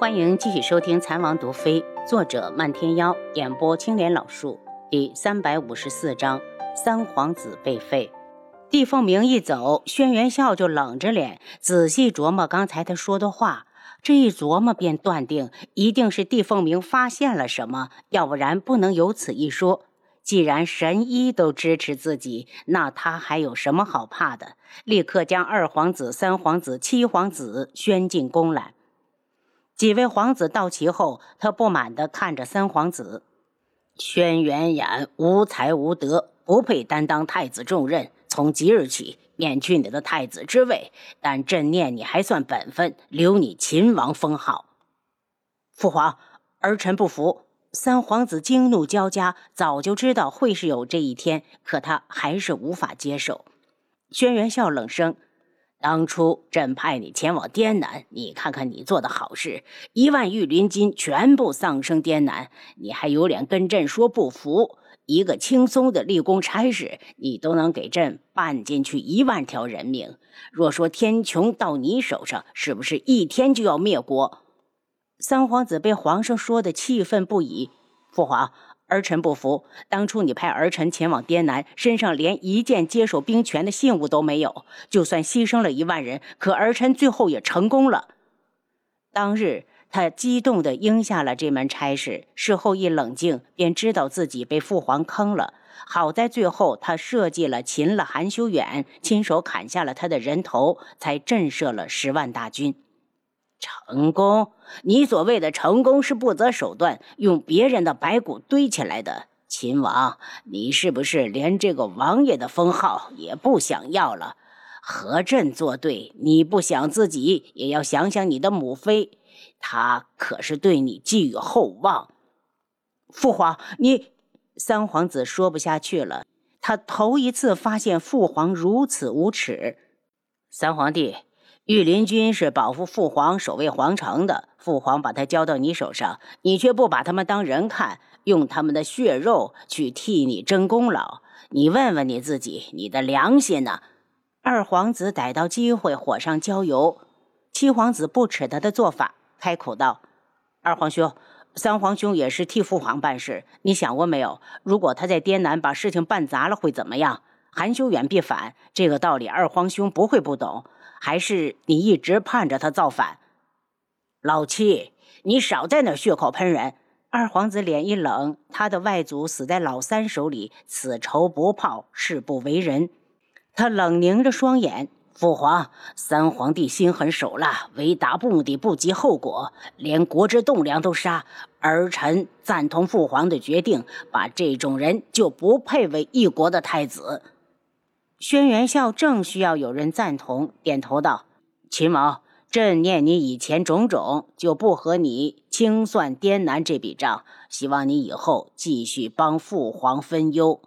欢迎继续收听《残王毒妃》，作者漫天妖，演播青莲老树，第三百五十四章：三皇子被废。帝凤鸣一走，轩辕笑就冷着脸，仔细琢磨刚才他说的话。这一琢磨，便断定一定是帝凤鸣发现了什么，要不然不能有此一说。既然神医都支持自己，那他还有什么好怕的？立刻将二皇子、三皇子、七皇子宣进宫来。几位皇子到齐后，他不满地看着三皇子：“轩辕衍无才无德，不配担当太子重任。从即日起，免去你的太子之位。但朕念你还算本分，留你秦王封号。”父皇，儿臣不服。三皇子惊怒交加，早就知道会是有这一天，可他还是无法接受。轩辕笑冷声。当初朕派你前往滇南，你看看你做的好事，一万御林军全部丧生滇南，你还有脸跟朕说不服？一个轻松的立功差事，你都能给朕办进去一万条人命。若说天穹到你手上，是不是一天就要灭国？三皇子被皇上说的气愤不已，父皇。儿臣不服，当初你派儿臣前往滇南，身上连一件接受兵权的信物都没有。就算牺牲了一万人，可儿臣最后也成功了。当日，他激动地应下了这门差事。事后一冷静，便知道自己被父皇坑了。好在最后他设计了擒了韩修远，亲手砍下了他的人头，才震慑了十万大军。成功？你所谓的成功是不择手段，用别人的白骨堆起来的。秦王，你是不是连这个王爷的封号也不想要了？和朕作对，你不想自己，也要想想你的母妃，她可是对你寄予厚望。父皇，你三皇子说不下去了，他头一次发现父皇如此无耻。三皇帝。御林军是保护父皇、守卫皇城的，父皇把他交到你手上，你却不把他们当人看，用他们的血肉去替你争功劳。你问问你自己，你的良心呢？二皇子逮到机会火上浇油，七皇子不耻他的做法，开口道：“二皇兄，三皇兄也是替父皇办事，你想过没有？如果他在滇南把事情办砸了，会怎么样？韩修远必反，这个道理二皇兄不会不懂。”还是你一直盼着他造反，老七，你少在那血口喷人！二皇子脸一冷，他的外祖死在老三手里，此仇不报，誓不为人。他冷凝着双眼，父皇，三皇帝心狠手辣，为达目的不计后果，连国之栋梁都杀。儿臣赞同父皇的决定，把这种人就不配为一国的太子。轩辕笑正需要有人赞同，点头道：“秦王，朕念你以前种种，就不和你清算滇南这笔账。希望你以后继续帮父皇分忧。”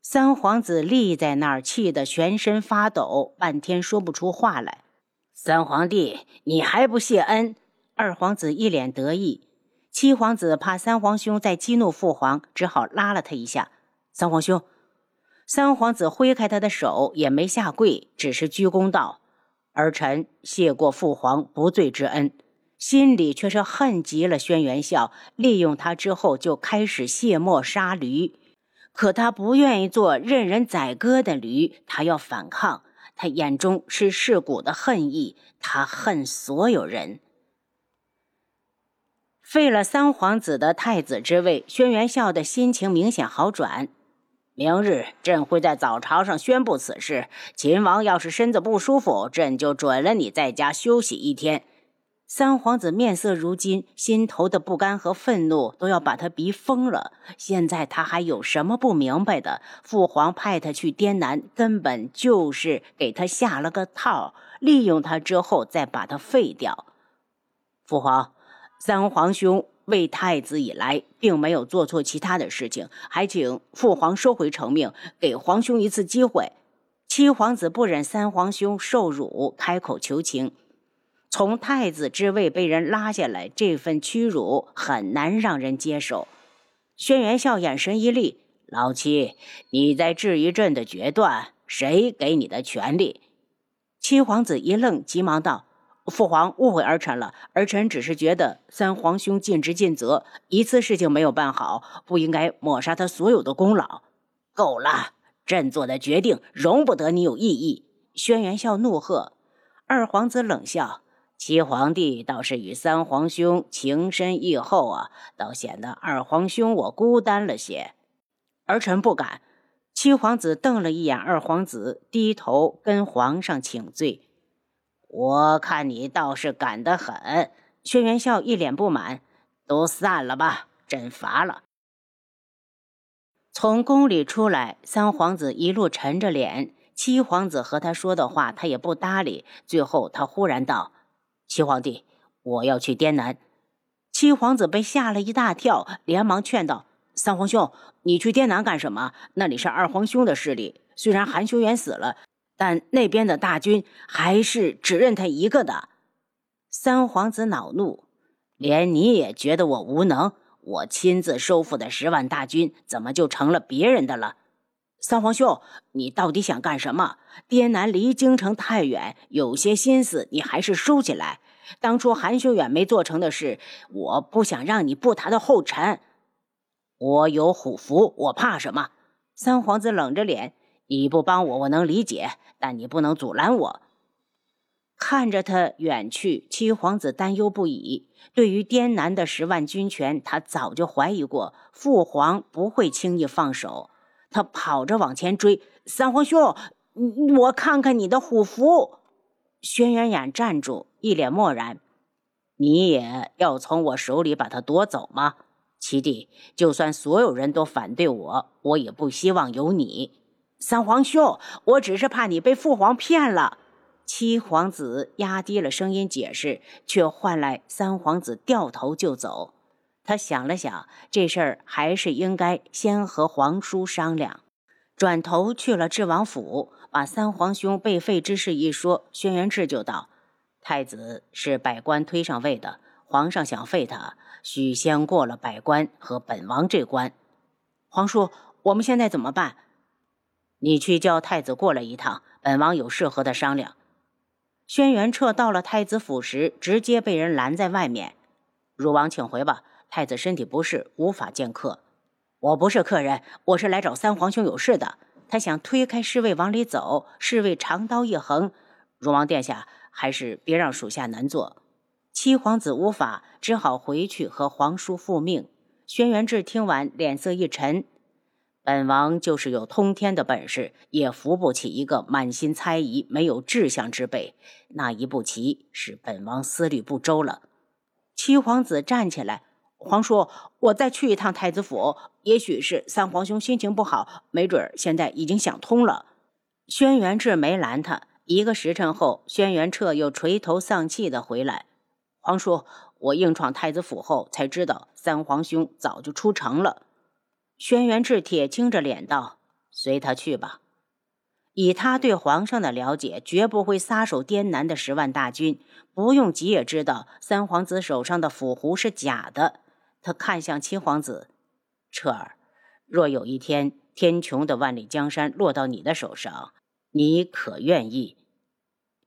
三皇子立在那儿，气得全身发抖，半天说不出话来。三皇帝，你还不谢恩？二皇子一脸得意。七皇子怕三皇兄再激怒父皇，只好拉了他一下。三皇兄。三皇子挥开他的手，也没下跪，只是鞠躬道：“儿臣谢过父皇不罪之恩。”心里却是恨极了轩辕笑，利用他之后就开始卸磨杀驴。可他不愿意做任人宰割的驴，他要反抗。他眼中是噬骨的恨意，他恨所有人。废了三皇子的太子之位，轩辕笑的心情明显好转。明日朕会在早朝上宣布此事。秦王要是身子不舒服，朕就准了你在家休息一天。三皇子面色如金，心头的不甘和愤怒都要把他逼疯了。现在他还有什么不明白的？父皇派他去滇南，根本就是给他下了个套，利用他之后再把他废掉。父皇，三皇兄。为太子以来，并没有做错其他的事情，还请父皇收回成命，给皇兄一次机会。七皇子不忍三皇兄受辱，开口求情。从太子之位被人拉下来，这份屈辱很难让人接受。轩辕笑眼神一厉：“老七，你在质疑朕的决断？谁给你的权利？”七皇子一愣，急忙道：“父皇误会儿臣了，儿臣只是觉得三皇兄尽职尽责，一次事情没有办好，不应该抹杀他所有的功劳。够了，朕做的决定容不得你有异议。轩辕笑怒喝。二皇子冷笑：“七皇帝倒是与三皇兄情深意厚啊，倒显得二皇兄我孤单了些。”儿臣不敢。七皇子瞪了一眼二皇子，低头跟皇上请罪。我看你倒是敢得很，轩辕笑一脸不满。都散了吧，朕乏了。从宫里出来，三皇子一路沉着脸。七皇子和他说的话，他也不搭理。最后，他忽然道：“七皇帝，我要去滇南。”七皇子被吓了一大跳，连忙劝道：“三皇兄，你去滇南干什么？那里是二皇兄的势力，虽然韩修远死了。”但那边的大军还是只认他一个的。三皇子恼怒，连你也觉得我无能？我亲自收复的十万大军，怎么就成了别人的了？三皇兄，你到底想干什么？滇南离京城太远，有些心思你还是收起来。当初韩修远没做成的事，我不想让你步他的后尘。我有虎符，我怕什么？三皇子冷着脸。你不帮我，我能理解，但你不能阻拦我。看着他远去，七皇子担忧不已。对于滇南的十万军权，他早就怀疑过，父皇不会轻易放手。他跑着往前追，三皇兄，我看看你的虎符。轩辕衍站住，一脸漠然。你也要从我手里把它夺走吗？七弟，就算所有人都反对我，我也不希望有你。三皇兄，我只是怕你被父皇骗了。七皇子压低了声音解释，却换来三皇子掉头就走。他想了想，这事儿还是应该先和皇叔商量。转头去了智王府，把三皇兄被废之事一说，轩辕志就道：“太子是百官推上位的，皇上想废他，许先过了百官和本王这关。皇叔，我们现在怎么办？”你去叫太子过来一趟，本王有事和他商量。轩辕彻到了太子府时，直接被人拦在外面。汝王请回吧，太子身体不适，无法见客。我不是客人，我是来找三皇兄有事的。他想推开侍卫往里走，侍卫长刀一横：“汝王殿下，还是别让属下难做。”七皇子无法，只好回去和皇叔复命。轩辕志听完，脸色一沉。本王就是有通天的本事，也扶不起一个满心猜疑、没有志向之辈。那一步棋是本王思虑不周了。七皇子站起来，皇叔，我再去一趟太子府。也许是三皇兄心情不好，没准现在已经想通了。轩辕志没拦他。一个时辰后，轩辕彻又垂头丧气的回来。皇叔，我硬闯太子府后，才知道三皇兄早就出城了。轩辕志铁青着脸道：“随他去吧。以他对皇上的了解，绝不会撒手滇南的十万大军。不用急也知道，三皇子手上的符符是假的。他看向七皇子，彻儿，若有一天天穹的万里江山落到你的手上，你可愿意？”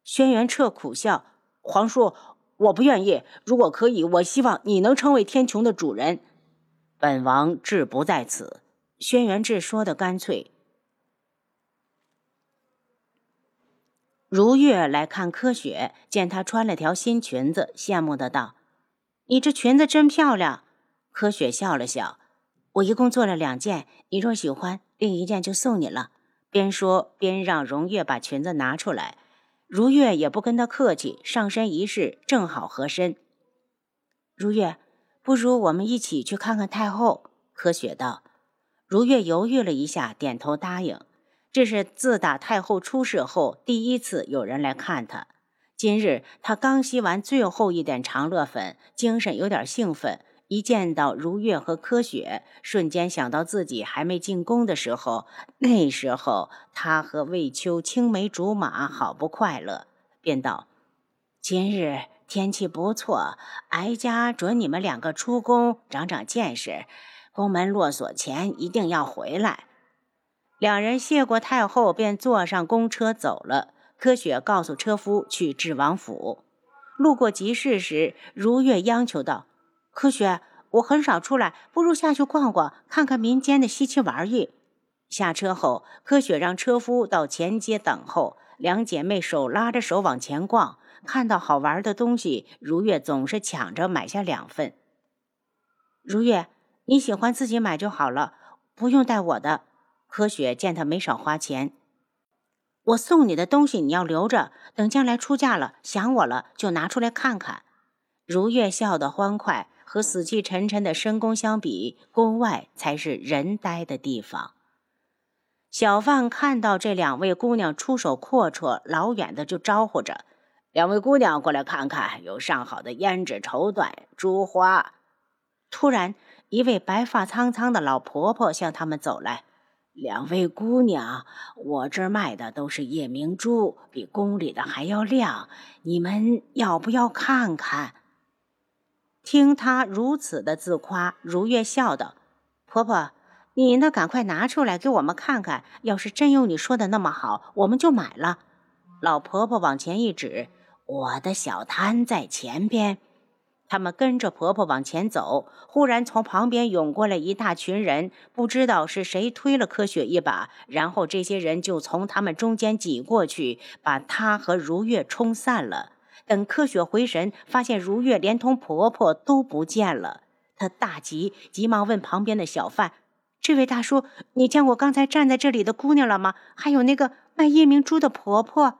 轩辕彻苦笑：“皇叔，我不愿意。如果可以，我希望你能成为天穹的主人。”本王志不在此。轩辕志说的干脆。如月来看柯雪，见她穿了条新裙子，羡慕的道：“你这裙子真漂亮。”柯雪笑了笑：“我一共做了两件，你若喜欢，另一件就送你了。”边说边让荣月把裙子拿出来。如月也不跟他客气，上身一试，正好合身。如月。不如我们一起去看看太后。柯雪道。如月犹豫了一下，点头答应。这是自打太后出事后第一次有人来看她。今日她刚吸完最后一点长乐粉，精神有点兴奋。一见到如月和柯雪，瞬间想到自己还没进宫的时候，那时候她和魏秋青梅竹马，好不快乐，便道：“今日。”天气不错，哀家准你们两个出宫长长见识。宫门落锁前一定要回来。两人谢过太后，便坐上公车走了。柯雪告诉车夫去智王府。路过集市时，如月央求道：“科学，我很少出来，不如下去逛逛，看看民间的稀奇玩意。”下车后，科学让车夫到前街等候。两姐妹手拉着手往前逛，看到好玩的东西，如月总是抢着买下两份。如月，你喜欢自己买就好了，不用带我的。科学见他没少花钱。我送你的东西你要留着，等将来出嫁了想我了就拿出来看看。如月笑得欢快，和死气沉沉的深宫相比，宫外才是人呆的地方。小贩看到这两位姑娘出手阔绰，老远的就招呼着：“两位姑娘过来看看，有上好的胭脂绸缎、珠花。”突然，一位白发苍苍的老婆婆向他们走来。两位姑娘，我这儿卖的都是夜明珠，比宫里的还要亮。你们要不要看看？听她如此的自夸，如月笑道：“婆婆，你呢？赶快拿出来给我们看看。要是真有你说的那么好，我们就买了。”老婆婆往前一指：“我的小摊在前边。”他们跟着婆婆往前走，忽然从旁边涌过来一大群人，不知道是谁推了柯雪一把，然后这些人就从他们中间挤过去，把她和如月冲散了。等柯雪回神，发现如月连同婆婆都不见了，她大急，急忙问旁边的小贩：“这位大叔，你见过刚才站在这里的姑娘了吗？还有那个卖夜明珠的婆婆？”